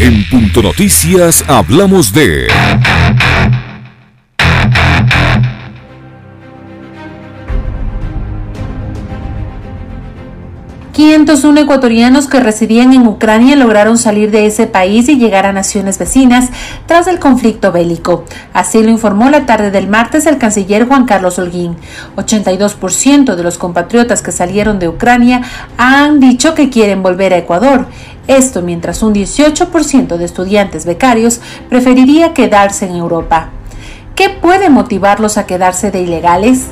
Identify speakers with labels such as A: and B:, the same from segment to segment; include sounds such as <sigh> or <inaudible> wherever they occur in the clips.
A: En Punto Noticias hablamos de...
B: 501 ecuatorianos que residían en Ucrania lograron salir de ese país y llegar a naciones vecinas tras el conflicto bélico. Así lo informó la tarde del martes el canciller Juan Carlos Holguín. 82% de los compatriotas que salieron de Ucrania han dicho que quieren volver a Ecuador. Esto mientras un 18% de estudiantes becarios preferiría quedarse en Europa. ¿Qué puede motivarlos a quedarse de ilegales?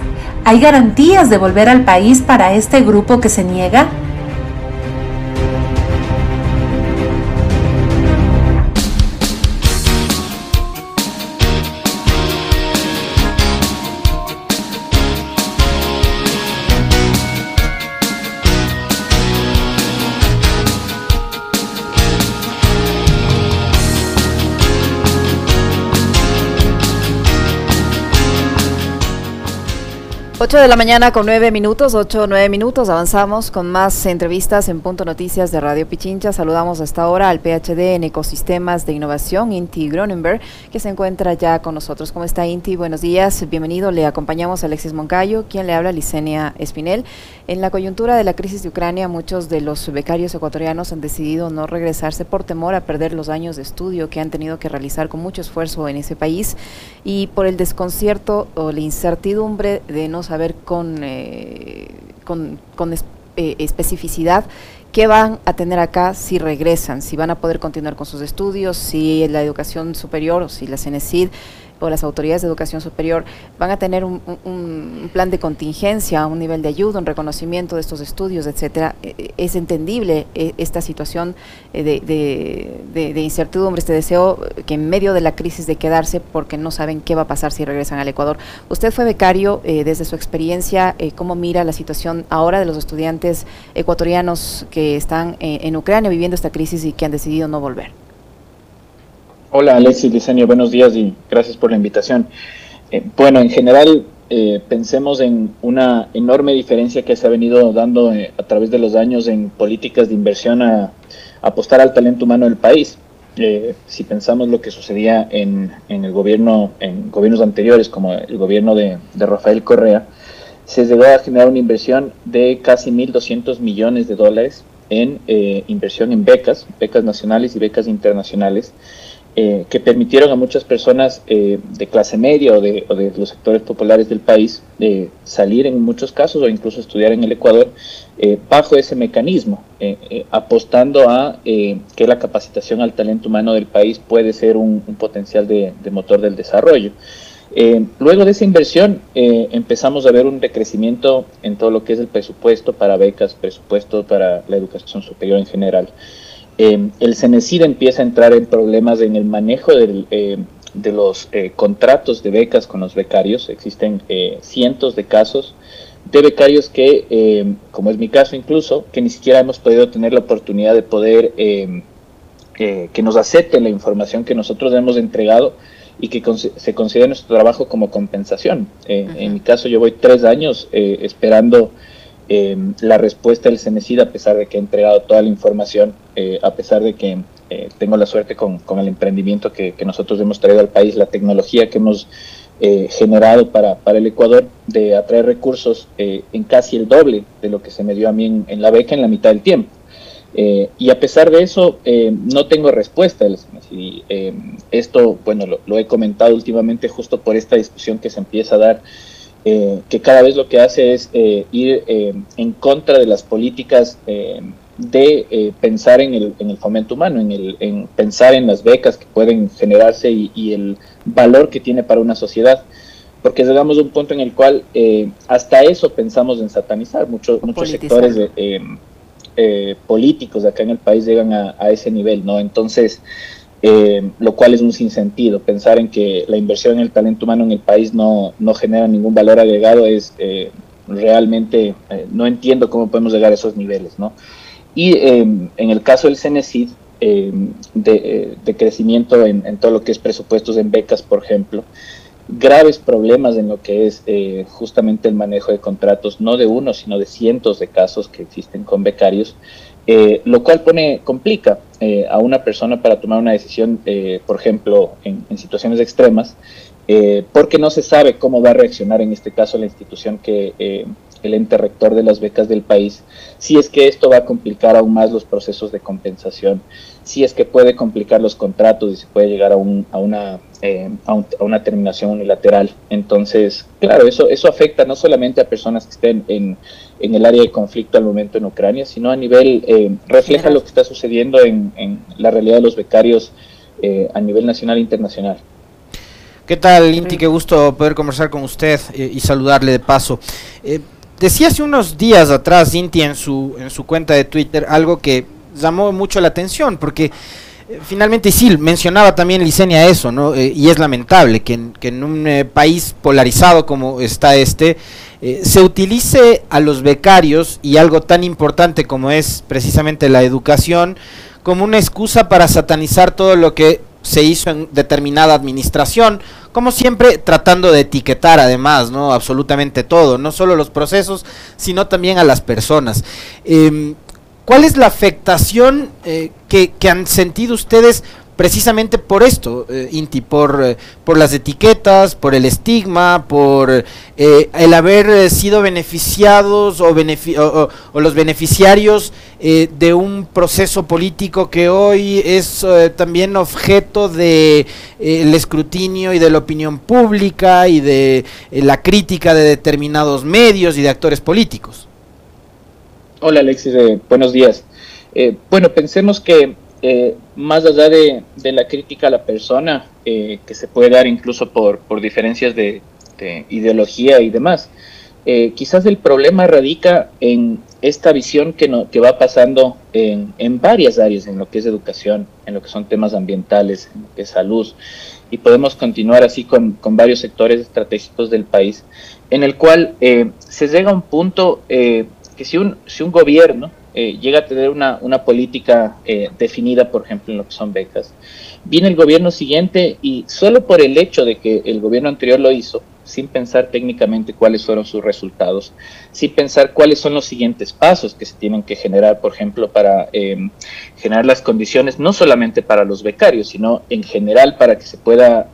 B: ¿Hay garantías de volver al país para este grupo que se niega?
C: 8 de la mañana con 9 minutos, 8 o 9 minutos, avanzamos con más entrevistas en Punto Noticias de Radio Pichincha. Saludamos hasta ahora al PhD en Ecosistemas de Innovación, Inti Gronenberg, que se encuentra ya con nosotros. ¿Cómo está Inti? Buenos días, bienvenido. Le acompañamos a Alexis Moncayo, quien le habla, Licenia Espinel. En la coyuntura de la crisis de Ucrania, muchos de los becarios ecuatorianos han decidido no regresarse por temor a perder los años de estudio que han tenido que realizar con mucho esfuerzo en ese país y por el desconcierto o la incertidumbre de no saber con, eh, con, eh, especificidad qué van a tener acá si regresan, si van a poder continuar con sus estudios, si la educación superior o si la CENESID o las autoridades de educación superior van a tener un, plan de contingencia, un nivel de ayuda, un reconocimiento de estos estudios, etcétera, e, e, es entendible e, esta situación eh, de, incertidumbre, este deseo que en medio de la crisis de quedarse porque no saben qué va a pasar si regresan al Ecuador. Usted fue becario, eh, desde su experiencia, eh, ¿cómo mira la situación ahora de los estudiantes ecuatorianos que están en Ucrania viviendo esta crisis y que han decidido no volver?
D: Hola Alexis Diseño, buenos días y gracias por la invitación. Eh, bueno, en general eh, pensemos en una enorme diferencia que se ha venido dando eh, a través de los años en políticas de inversión a, apostar al talento humano del país. si pensamos lo que sucedía en, el gobierno, en gobiernos anteriores, como el gobierno de, de Rafael Correa, se llegó a generar una inversión de casi 1.200 millones de dólares en inversión en becas, becas nacionales y becas internacionales, eh, que permitieron a muchas personas eh, de clase media o de, los sectores populares del país eh, salir en muchos casos o incluso estudiar en el Ecuador bajo ese mecanismo, apostando a que la capacitación al talento humano del país puede ser un, potencial de, motor del desarrollo. luego de esa inversión empezamos a ver un decrecimiento en todo lo que es el presupuesto para becas, presupuesto para la educación superior en general. Em, el CENESID empieza a entrar en problemas en el manejo em, de los eh, contratos de becas con los becarios. Existen eh, cientos de casos de becarios que, em, como es mi caso incluso, que ni siquiera hemos podido tener la oportunidad de poder eh, que nos acepten la información que nosotros hemos entregado y que se considere nuestro trabajo como compensación. En mi caso yo voy tres años esperando la respuesta del CENESID, a pesar de que he entregado toda la información, eh, a pesar de que eh, tengo la suerte con, el emprendimiento que, nosotros hemos traído al país, la tecnología que hemos eh, generado para, para, el Ecuador, de atraer recursos en casi el doble de lo que se me dio a mí en, la beca en la mitad del tiempo. y a pesar de eso, no tengo respuesta CENESID. esto, bueno, lo, he comentado últimamente justo por esta discusión que se empieza a dar que cada vez lo que hace es ir eh, en contra de las políticas de pensar en el, en el, fomento humano, en, el, en pensar en las becas que pueden generarse y, el valor que tiene para una sociedad. Porque llegamos a un punto en el cual hasta eso pensamos en satanizar. Muchos, muchos sectores políticos de acá en el país llegan a, a ese nivel, ¿no? Entonces, eh, lo cual es un sinsentido. Pensar en que la inversión en el talento humano en el país no, no genera ningún valor agregado es eh, realmente, eh, no entiendo cómo podemos llegar a esos niveles. ¿no? Y en el caso del CENESID, de, de, crecimiento en, todo lo que es presupuestos en becas, por ejemplo, graves problemas en lo que es justamente el manejo de contratos, no de uno, sino de cientos de casos que existen con becarios, eh, lo cual pone, complica eh, a una persona para tomar una decisión, eh, por ejemplo, en, situaciones extremas, porque no se sabe cómo va a reaccionar en este caso la institución que el ente rector de las becas del país, si es que esto va a complicar aún más los procesos de compensación, si es que puede complicar los contratos y se puede llegar a, un, a, una, a, una terminación unilateral. Entonces, claro, eso, eso afecta no solamente a personas que estén en, en el área de conflicto al momento en Ucrania, sino a nivel, eh, refleja lo que está sucediendo en, la realidad de los becarios eh, a nivel nacional e internacional.
E: ¿Qué tal, Inti? Qué gusto poder conversar con usted eh, y saludarle de paso. Decía hace unos días atrás, Inti, en su, en su cuenta de Twitter, algo que llamó mucho la atención, porque finalmente, sí, mencionaba también Licenia eso, ¿no? y es lamentable que que en un país polarizado como está este, eh, se utilice a los becarios y algo tan importante como es precisamente la educación como una excusa para satanizar todo lo que se hizo en determinada administración, como siempre tratando de etiquetar además, ¿no? Absolutamente todo, no solo los procesos, sino también a las personas. Em, ¿Cuál es la afectación eh, que, que, han sentido ustedes precisamente por esto, eh, Inti, por, eh, por las etiquetas, por el estigma, por eh, el haber sido beneficiados o, los beneficiarios de un proceso político que hoy es también objeto de el escrutinio y de la opinión pública y de la crítica de determinados medios y de actores políticos.
D: Hola Alexis, buenos días. bueno, pensemos que eh, más allá de, la crítica a la persona, eh, que se puede dar incluso por, diferencias de, ideología y demás, eh, quizás el problema radica en esta visión que, no, que va pasando en, varias áreas, en lo que es educación, en lo que son temas ambientales, en lo que es salud, y podemos continuar así con, varios sectores estratégicos del país, en el cual se llega a un punto que si un, si un gobierno eh, llega a tener una, una política eh, definida, por ejemplo, en lo que son becas. Viene el gobierno siguiente y solo por el hecho de que el gobierno anterior lo hizo, sin pensar técnicamente cuáles fueron sus resultados, sin pensar cuáles son los siguientes pasos que se tienen que generar, por ejemplo, para em, generar las condiciones, no solamente para los becarios, sino en general para que se pueda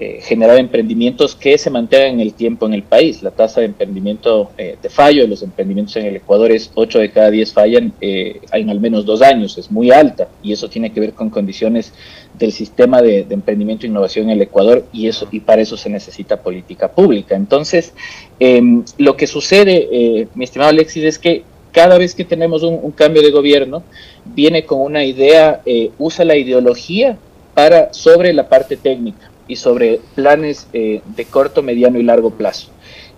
D: eh, generar emprendimientos que se mantengan en el tiempo en el país. La tasa de emprendimiento eh, de fallo de los emprendimientos en el Ecuador es 8 de cada 10 fallan eh, en al menos dos años, es muy alta y eso tiene que ver con condiciones del sistema de, emprendimiento e innovación en el Ecuador y, eso, y para eso se necesita política pública. Entonces, em, lo que sucede, mi estimado Alexis, es que cada vez que tenemos un, un cambio de gobierno, viene con una idea, usa la ideología para sobre la parte técnica y sobre planes eh, de corto, mediano y largo plazo.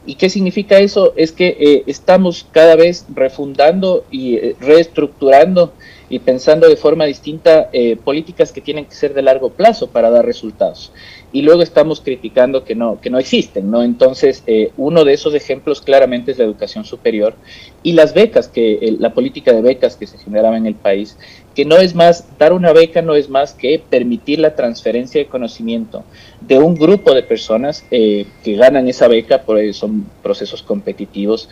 D: ¿Y qué significa eso? Es que eh, estamos cada vez refundando y eh, reestructurando y pensando de forma distinta políticas que tienen que ser de largo plazo para dar resultados y luego estamos criticando que no, que no existen, ¿no? Entonces, eh, uno de esos ejemplos claramente es la educación superior y las becas, que la política de becas que se generaba en el país, que no es más, dar una beca no es más que permitir la transferencia de conocimiento de un grupo de personas eh, que ganan esa beca, por son procesos competitivos,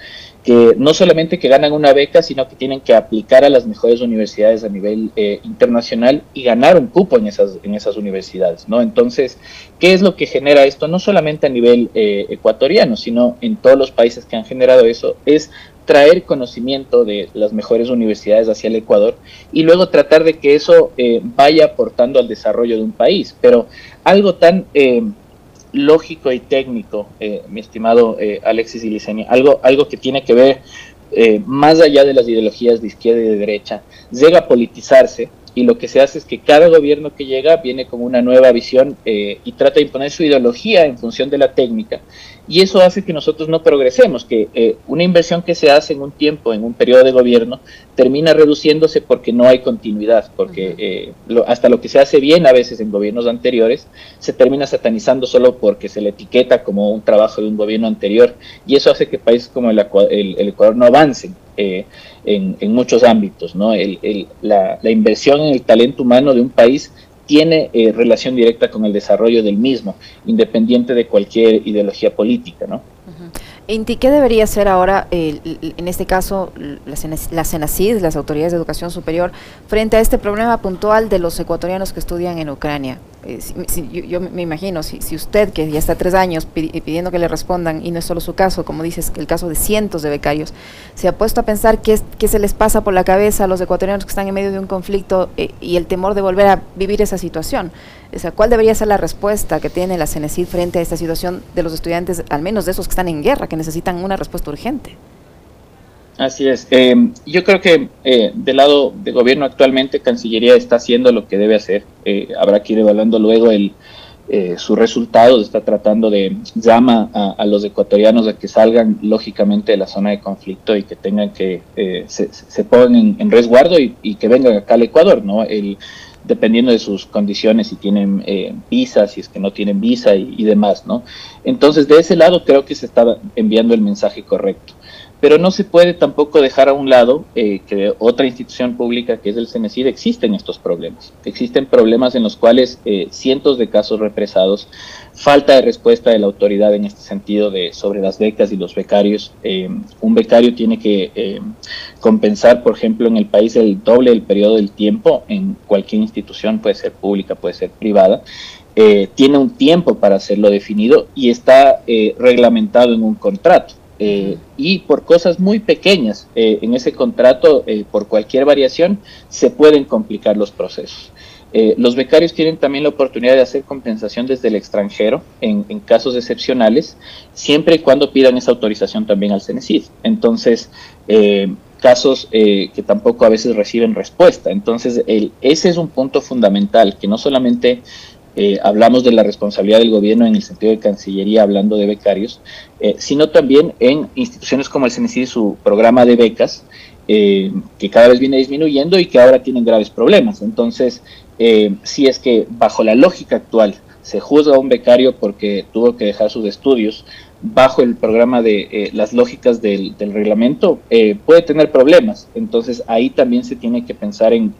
D: que no solamente que ganan una beca, sino que tienen que aplicar a las mejores universidades a nivel eh, internacional y ganar un cupo en esas, en esas universidades, ¿no? Entonces, ¿qué es lo que genera esto? No solamente a nivel eh, ecuatoriano, sino en todos los países que han generado eso, es traer conocimiento de las mejores universidades hacia el Ecuador y luego tratar de que eso eh, vaya aportando al desarrollo de un país. Pero algo tan lógico y técnico, eh, mi estimado eh, Alexis Ilicenia, algo, algo que tiene que ver eh, más allá de las ideologías de izquierda y de derecha, llega a politizarse y lo que se hace es que cada gobierno que llega viene con una nueva visión y trata de imponer su ideología en función de la técnica. Y eso hace que nosotros no progresemos, que eh, una inversión que se hace en un tiempo, en un periodo de gobierno, termina reduciéndose porque no hay continuidad, porque eh, hasta lo que se hace bien a veces en gobiernos anteriores se termina satanizando solo porque se le etiqueta como un trabajo de un gobierno anterior. Y eso hace que países como el, Ecuador no avancen. Eh, en, muchos ámbitos, ¿no? la, la inversión en el talento humano de un país tiene eh, relación directa con el desarrollo del mismo, independiente de cualquier ideología política, ¿no?
C: Inti, ¿qué debería hacer ahora, en este caso, la, CENACID, las autoridades de educación superior, frente a este problema puntual de los ecuatorianos que estudian en Ucrania? Eh, yo, me imagino, si, usted, que ya está tres años pidiendo que le respondan, y no es solo su caso, como dices, el caso de cientos de becarios, se ha puesto a pensar qué, se les pasa por la cabeza a los ecuatorianos que están en medio de un conflicto eh, y el temor de volver a vivir esa situación. O sea, ¿cuál debería ser la respuesta que tiene la CENESID frente a esta situación de los estudiantes, al menos de esos que están en guerra, que necesitan una respuesta urgente?
D: Así es. Eh, yo creo que eh, del lado del gobierno actualmente, Cancillería está haciendo lo que debe hacer. Eh, habrá que ir evaluando luego el, su resultado. Está tratando de llama a, los ecuatorianos a que salgan lógicamente de la zona de conflicto y que tengan que se, se, pongan en, resguardo y, y, que vengan acá al Ecuador, ¿no? El, dependiendo de sus condiciones, si tienen eh, visa, si es que no tienen visa y, demás, ¿no? Entonces, de ese lado creo que se está enviando el mensaje correcto. Pero no se puede tampoco dejar a un lado eh, que otra institución pública, que es el CENESID, existen estos problemas. Existen problemas en los cuales eh, cientos de casos represados, falta de respuesta de la autoridad en este sentido de sobre las becas y los becarios. Eh, un becario tiene que compensar, por ejemplo, en el país el doble del periodo del tiempo en cualquier institución, puede ser pública, puede ser privada. tiene un tiempo para hacerlo definido y está reglamentado en un contrato. Eh, y por cosas muy pequeñas eh, en ese contrato, eh, por cualquier variación, se pueden complicar los procesos. los becarios tienen también la oportunidad de hacer compensación desde el extranjero en, casos excepcionales, siempre y cuando pidan esa autorización también al CENESID. Entonces, casos que tampoco a veces reciben respuesta. Entonces, el, ese es un punto fundamental, que no solamente eh, hablamos de la responsabilidad del gobierno en el sentido de Cancillería, hablando de becarios, eh, sino también en instituciones como el CNCI, su programa de becas, eh, que cada vez viene disminuyendo y que ahora tienen graves problemas. Entonces, si es que bajo la lógica actual se juzga a un becario porque tuvo que dejar sus estudios, bajo el programa de las lógicas del, reglamento, puede tener problemas. Entonces, ahí también se tiene que pensar en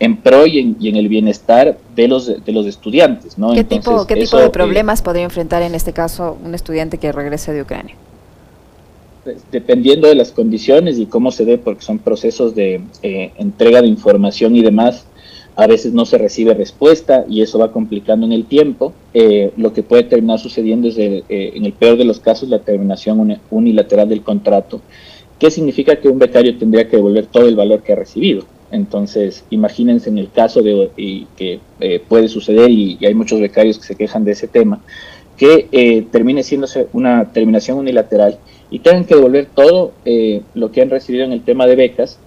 D: en pro y en, el bienestar de los, de los estudiantes. ¿no?
C: ¿Qué tipo, ¿qué tipo de eh, problemas podría enfrentar en este caso un estudiante que regrese de Ucrania?
D: Pues, dependiendo de las condiciones y cómo se dé, porque son procesos de eh, entrega de información y demás, a veces no se recibe respuesta y eso va complicando en el tiempo. Eh, lo que puede terminar sucediendo es, en el peor de los casos, la terminación unilateral del contrato, que significa que un becario tendría que devolver todo el valor que ha recibido. Entonces, imagínense en el caso de que eh, puede suceder, y, hay muchos becarios que se quejan de ese tema, que eh, termine siendo una terminación unilateral y tengan que devolver todo eh, lo que han recibido en el tema de becas,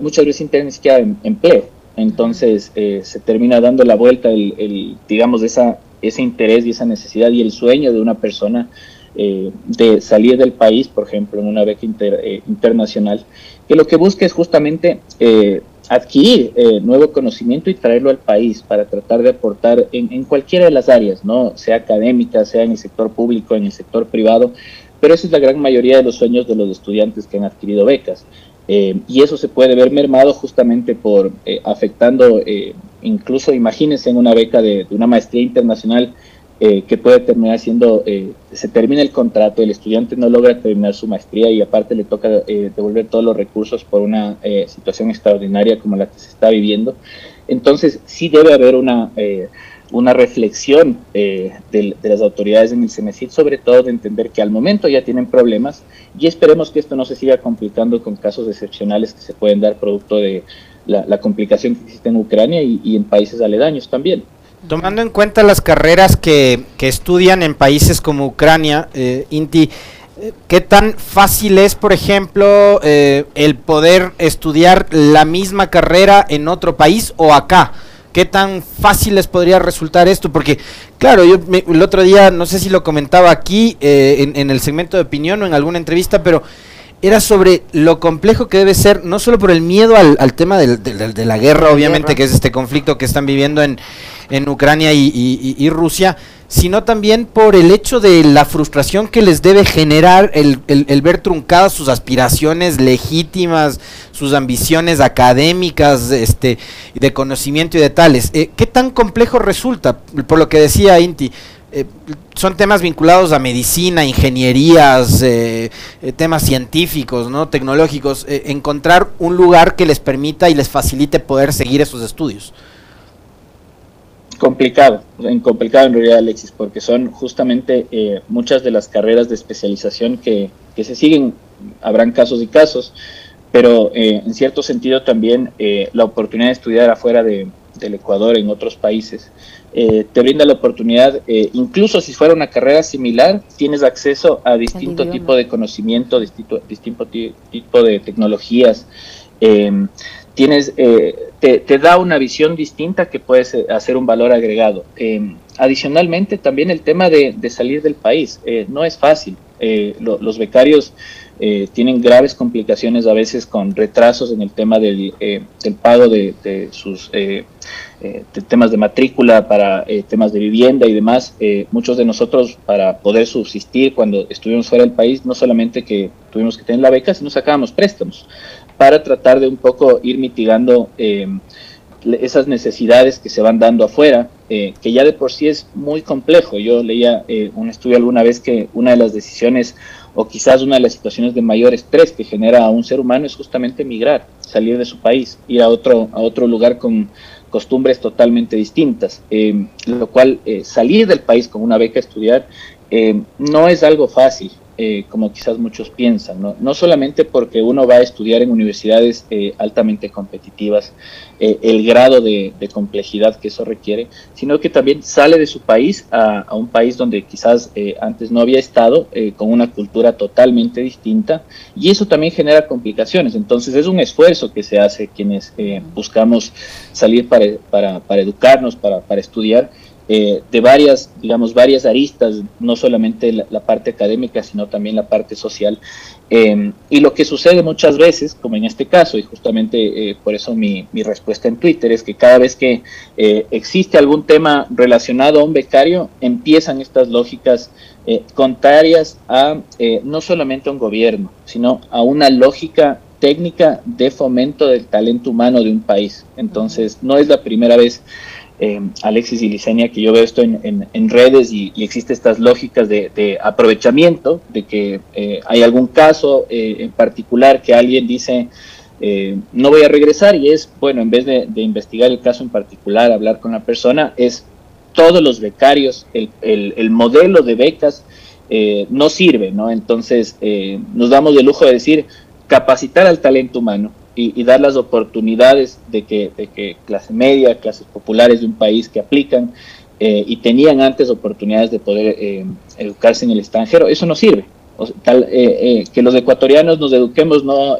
D: muchas veces sin tener ni siquiera em, empleo. Entonces, se termina dando la vuelta, el, digamos, esa, ese interés y esa necesidad y el sueño de una persona de salir del país, por ejemplo, en una beca internacional, que lo que busca es justamente eh, adquirir eh, nuevo conocimiento y traerlo al país para tratar de aportar en, cualquiera de las áreas, no sea académica, sea en el sector público, en el sector privado, pero esa es la gran mayoría de los sueños de los estudiantes que han adquirido becas. Eh, y eso se puede ver mermado justamente por afectando, incluso imagínense en una beca de, de una maestría internacional, eh, que puede terminar siendo, eh, se termina el contrato, el estudiante no logra terminar su maestría y aparte le toca eh, devolver todos los recursos por una situación extraordinaria como la que se está viviendo. Entonces sí debe haber una, una reflexión de, de, las autoridades en el CENESID, sobre todo de entender que al momento ya tienen problemas y esperemos que esto no se siga complicando con casos excepcionales que se pueden dar producto de la, complicación que existe en Ucrania y en países aledaños también.
E: Tomando en cuenta las carreras que, estudian en países como Ucrania, eh, Inti, eh, ¿qué tan fácil es, por ejemplo, eh, el poder estudiar la misma carrera en otro país o acá? ¿Qué tan fácil les podría resultar esto? Porque, claro, yo el otro día, no sé si lo comentaba aquí en, el segmento de opinión o en alguna entrevista, pero era sobre lo complejo que debe ser, no solo por el miedo al, tema de la guerra, obviamente, que es este conflicto que están viviendo en, en Ucrania y, Rusia, sino también por el hecho de la frustración que les debe generar el, ver truncadas sus aspiraciones legítimas, sus ambiciones académicas, este, de conocimiento y de tales. Eh, ¿Qué tan complejo resulta? Por lo que decía Inti, eh, son temas vinculados a medicina, ingenierías, eh, eh, temas científicos, ¿no? tecnológicos, encontrar un lugar que les permita y les facilite poder seguir esos estudios.
D: Complicado, complicado en realidad Alexis, porque son justamente muchas de las carreras de especialización que, que, se siguen, habrán casos y casos, pero en cierto sentido también la oportunidad de estudiar afuera de, del Ecuador en otros países eh, te brinda la oportunidad, eh, incluso si fuera una carrera similar, tienes acceso a distinto tipo de conocimiento, distinto, distinto tipo de tecnologías. Tienes, eh, te, da una visión distinta que puedes hacer un valor agregado. Em, adicionalmente, también el tema de, salir del país. no es fácil. los becarios tienen graves complicaciones a veces con retrasos en el tema del, pago de, de sus eh, temas de matrícula, para eh, temas de vivienda y demás. Eh, muchos de nosotros, para poder subsistir cuando estuvimos fuera del país, no solamente que tuvimos que tener la beca, sino sacábamos préstamos para tratar de un poco ir mitigando esas necesidades que se van dando afuera, que ya de por sí es muy complejo. Yo leía un estudio alguna vez que una de las decisiones o quizás una de las situaciones de mayor estrés que genera a un ser humano es justamente emigrar, salir de su país, ir a otro, a otro lugar con costumbres totalmente distintas, eh, lo cual eh, salir del país con una beca a estudiar eh, no es algo fácil. Eh, como quizás muchos piensan, ¿no? no solamente porque uno va a estudiar en universidades eh, altamente competitivas, eh, el grado de, complejidad que eso requiere, sino que también sale de su país a, un país donde quizás antes no había estado, con una cultura totalmente distinta, y eso también genera complicaciones. Entonces es un esfuerzo que se hace quienes buscamos salir para, para, para educarnos, para, para estudiar eh, de varias, digamos, varias aristas, no solamente la, parte académica, sino también la parte social. Eh, y lo que sucede muchas veces, como en este caso, y justamente eh, por eso mi, mi, respuesta en Twitter, es que cada vez que existe algún tema relacionado a un becario, empiezan estas lógicas contrarias a no solamente a un gobierno, sino a una lógica técnica de fomento del talento humano de un país. Entonces, no es la primera vez eh, Alexis y Licenia, que yo veo esto en, redes y, existe estas lógicas de, aprovechamiento, de que eh, hay algún caso eh, en particular que alguien dice, no voy a regresar y es, bueno, en vez de, investigar el caso en particular, hablar con la persona, es todos los becarios, el, el modelo de becas no sirve, ¿no? Entonces nos damos el lujo de decir, capacitar al talento humano, y, dar las oportunidades de que, de que, clase media, clases populares de un país que aplican eh, y tenían antes oportunidades de poder eh, educarse en el extranjero, eso no sirve. eh, que los ecuatorianos nos eduquemos no,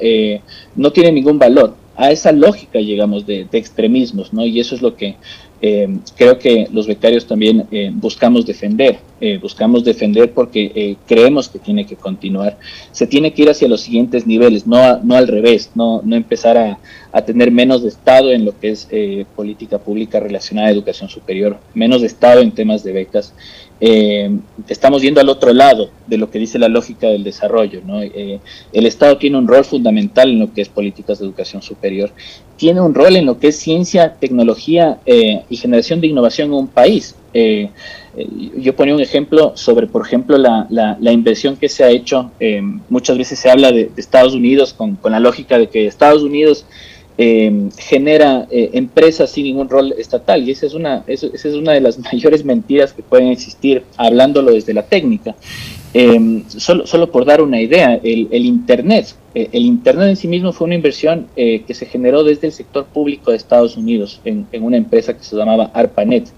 D: no tiene ningún valor. A esa lógica llegamos de extremismos, ¿no? Y eso es lo que eh, creo que los becarios también eh, buscamos defender, eh, buscamos defender porque creemos que tiene que continuar. Se tiene que ir hacia los siguientes niveles, no, no al revés, no, no empezar a, a, tener menos de Estado en lo que es política pública relacionada a educación superior, menos de Estado en temas de becas. Estamos yendo al otro lado de lo que dice la lógica del desarrollo. ¿no? el Estado tiene un rol fundamental en lo que es políticas de educación superior tiene un rol en lo que es ciencia, tecnología eh, y generación de innovación en un país. Eh, eh, yo ponía un ejemplo sobre, por ejemplo, la, la, inversión que se ha hecho. muchas veces se habla de, Estados Unidos con, con, la lógica de que Estados Unidos genera empresas sin ningún rol estatal y esa es, una, esa es una de las <laughs> mayores mentiras que pueden existir hablándolo desde la técnica. Eh, solo, solo, por dar una idea, el, Internet, eh, el Internet en sí mismo fue una inversión eh, que se generó desde el sector público de Estados Unidos en, una empresa que se llamaba ARPANET,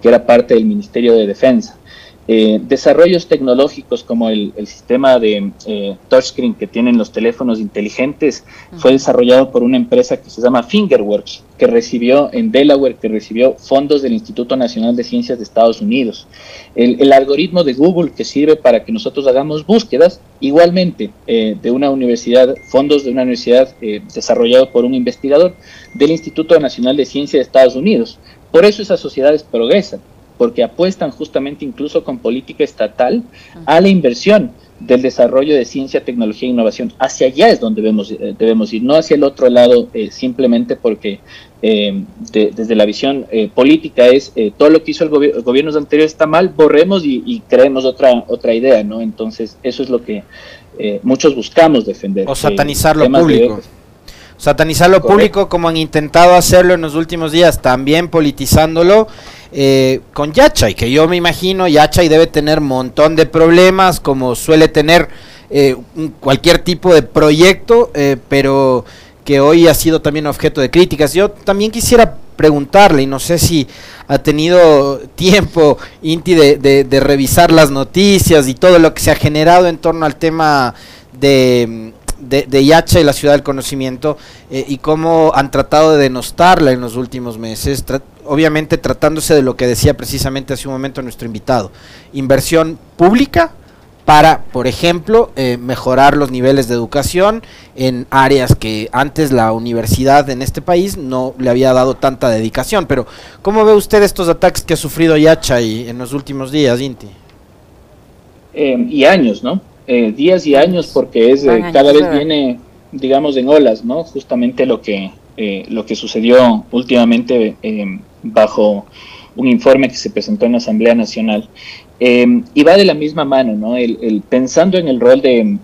D: que era parte del Ministerio de Defensa. Eh, desarrollos tecnológicos como el, sistema de eh, touchscreen que tienen los teléfonos inteligentes fue desarrollado por una empresa que se llama Fingerworks, que recibió en Delaware, que recibió fondos del Instituto Nacional de Ciencias de Estados Unidos. El, algoritmo de Google que sirve para que nosotros hagamos búsquedas, igualmente eh, de una universidad, fondos de una universidad desarrollado por un investigador del Instituto Nacional de Ciencias de Estados Unidos. Por eso esas sociedades progresan porque apuestan justamente incluso con política estatal a la inversión del desarrollo de ciencia, tecnología e innovación. Hacia allá es donde debemos, eh, debemos ir, no hacia el otro lado eh, simplemente porque desde la visión política es todo lo que hizo el, gobierno anterior está mal, borremos y, creemos otra, otra idea, ¿no? Entonces eso es lo que muchos buscamos defender.
E: O satanizar lo público. Satanizar lo público como han intentado hacerlo en los últimos días, también politizándolo eh, con Yachay, que yo me imagino Yachay debe tener un montón de problemas, como suele tener eh, cualquier tipo de proyecto, eh, pero que hoy ha sido también objeto de críticas. Yo también quisiera preguntarle, y no sé si ha tenido tiempo, Inti, de revisar las noticias y todo lo que se ha generado en torno al tema de de, de Yacha y la ciudad del conocimiento eh, y cómo han tratado de denostarla en los últimos meses, obviamente tratándose de lo que decía precisamente hace un momento nuestro invitado, inversión pública para, por ejemplo, eh, mejorar los niveles de educación en áreas que antes la universidad en este país no le había dado tanta dedicación. Pero, ¿cómo ve usted estos ataques que ha sufrido Yacha y en los últimos días, Inti?
D: Eh, y años, ¿no? Eh, días y años porque es eh, cada vez viene, digamos, en olas, ¿no? Justamente lo que, eh, lo que sucedió últimamente bajo un informe que se presentó en la Asamblea Nacional. y va de la misma mano, ¿no? El, pensando en el rol de,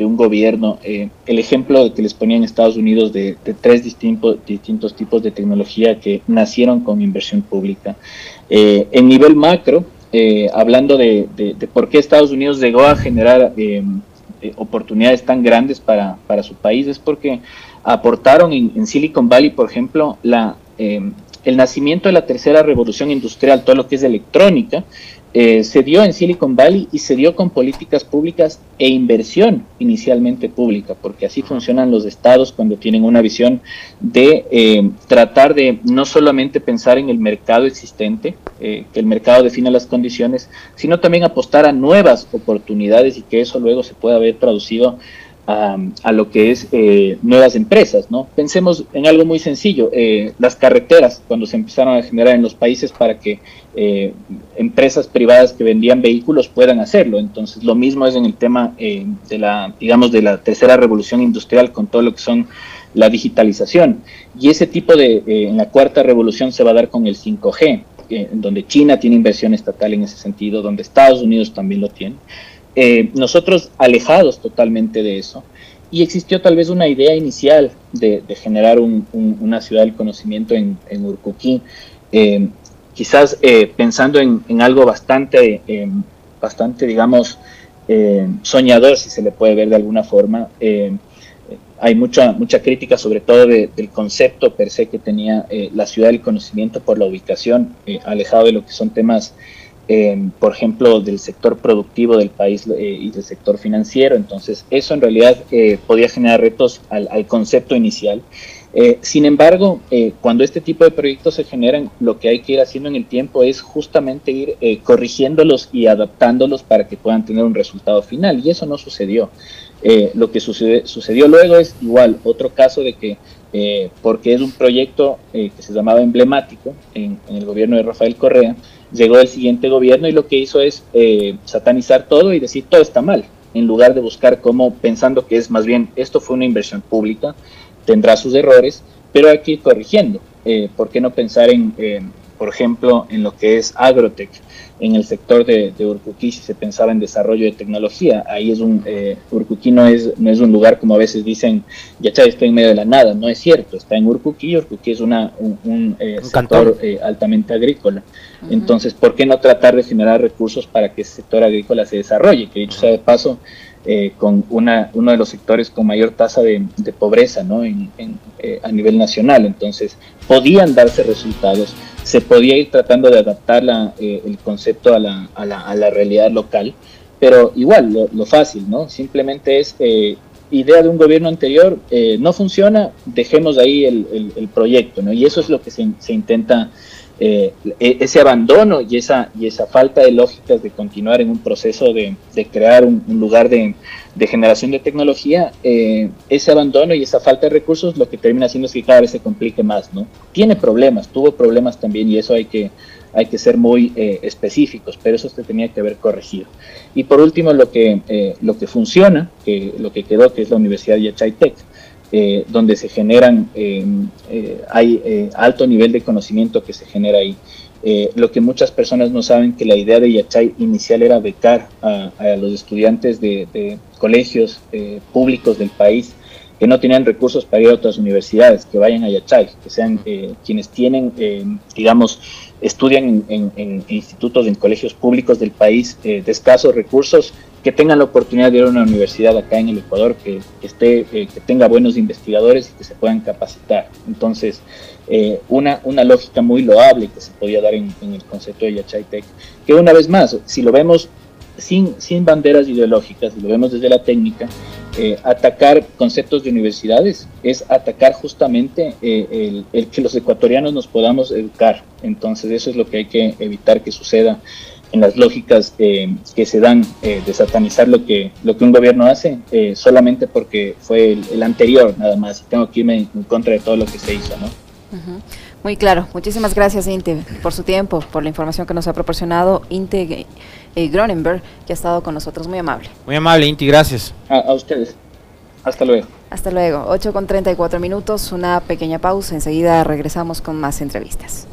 D: un gobierno, el ejemplo que les ponía en Estados Unidos de, tres distintos, distintos tipos de tecnología que nacieron con inversión pública. en nivel macro, eh, hablando de, por qué Estados Unidos llegó a generar em, eh, oportunidades tan grandes para, su país, es porque aportaron en, Silicon Valley, por ejemplo, la, em, el nacimiento de la tercera revolución industrial, todo lo que es electrónica, eh, se dio en Silicon Valley y se dio con políticas públicas e inversión inicialmente pública, porque así funcionan los estados cuando tienen una visión de eh, tratar de no solamente pensar en el mercado existente, eh, que el mercado defina las condiciones, sino también apostar a nuevas oportunidades y que eso luego se pueda ver traducido a, lo que es eh, nuevas empresas, ¿no? Pensemos en algo muy sencillo, eh, las carreteras, cuando se empezaron a generar en los países para que eh, empresas privadas que vendían vehículos puedan hacerlo. Entonces, lo mismo es en el tema de la, digamos, de la tercera revolución industrial con todo lo que son la digitalización. Y ese tipo de, en la cuarta revolución se va a dar con el 5G, en donde China tiene inversión estatal en ese sentido, donde Estados Unidos también lo tiene. Eh, nosotros alejados totalmente de eso. Y existió tal vez una idea inicial de, generar una ciudad del conocimiento en, en eh, quizás eh, pensando en, algo bastante, bastante digamos, soñador, si se le puede ver de alguna forma. hay mucha, mucha crítica, sobre todo del concepto per se que tenía la ciudad del conocimiento por la ubicación, alejado de lo que son temas por ejemplo, del sector productivo del país eh, y del sector financiero. Entonces, eso en realidad eh, podía generar retos al, concepto inicial. Eh, sin embargo, cuando este tipo de proyectos se generan, lo que hay que ir haciendo en el tiempo es justamente ir corrigiéndolos y adaptándolos para que puedan tener un resultado final. Y eso no sucedió. lo que sucedió luego es igual, otro caso de que porque es un proyecto que se llamaba emblemático en, en el gobierno de Rafael Correa, llegó el siguiente gobierno y lo que hizo es eh, satanizar todo y decir todo está mal, en lugar de buscar cómo, pensando que es más bien, esto fue una inversión pública, tendrá sus errores, pero hay que ir corrigiendo. Eh, ¿Por qué no pensar en, por ejemplo, en lo que es agrotech? en el sector de, de Urcuquí si se pensaba en desarrollo de tecnología. Ahí es un, eh, Urcuquí no es, no es un lugar como a veces dicen, ya está en medio de la nada, no es cierto, está en Urcuquí, Urcuquí es una, un, eh, sector eh, altamente agrícola. Entonces, ¿por qué no tratar de generar recursos para que ese sector agrícola se desarrolle? Que dicho sea de paso, eh, con una, uno de los sectores con mayor tasa de, pobreza ¿no? en, a nivel nacional. Entonces, podían darse resultados se podía ir tratando de adaptar eh, el concepto a la, a, la, a la, realidad local, pero igual, lo, fácil, ¿no? Simplemente es eh, idea de un gobierno anterior, eh, no funciona, dejemos ahí el, el, proyecto, ¿no? Y eso es lo que se, se intenta eh, e, ese abandono y esa, y esa falta de lógicas de continuar en un proceso de, crear un, lugar de, generación de tecnología, eh, ese abandono y esa falta de recursos lo que termina haciendo es que cada vez se complique más, ¿no? Tiene problemas, tuvo problemas también y eso hay que, hay que ser muy eh, específicos, pero eso se tenía que haber corregido. Y por último, lo que, lo que funciona, que, lo que quedó, que es la Universidad de Tech, eh, donde se generan, eh, eh, hay alto nivel de conocimiento que se genera ahí. lo que muchas personas no saben que la idea de Yachay inicial era becar a, los estudiantes de, colegios públicos del país que no tenían recursos para ir a otras universidades, que vayan a Yachay, que sean quienes tienen, digamos, estudian en, institutos, en colegios públicos del país de escasos recursos, que tengan la oportunidad de ir a una universidad acá en el Ecuador, que, esté, eh, que tenga buenos investigadores y que se puedan capacitar. Entonces, eh, una, una lógica muy loable que se podía dar en, el concepto de Yachay Tech, que una vez más, si lo vemos sin, sin banderas ideológicas, si lo vemos desde la técnica, eh, atacar conceptos de universidades es atacar justamente el, el, que los ecuatorianos nos podamos educar. Entonces eso es lo que hay que evitar que suceda en las lógicas eh, que se dan eh, de satanizar lo que, lo que un gobierno hace eh, solamente porque fue el, anterior nada más tengo que irme en contra de todo lo que se hizo, ¿no?
C: Muy claro. Muchísimas gracias, Inte, por su tiempo, por la información que nos ha proporcionado Inte Gronenberg, que ha estado con nosotros. Muy amable.
E: Muy amable, Inte, gracias.
D: A, a ustedes. Hasta luego.
C: Hasta luego. 8 con 34 minutos, una pequeña pausa. Enseguida regresamos con más entrevistas.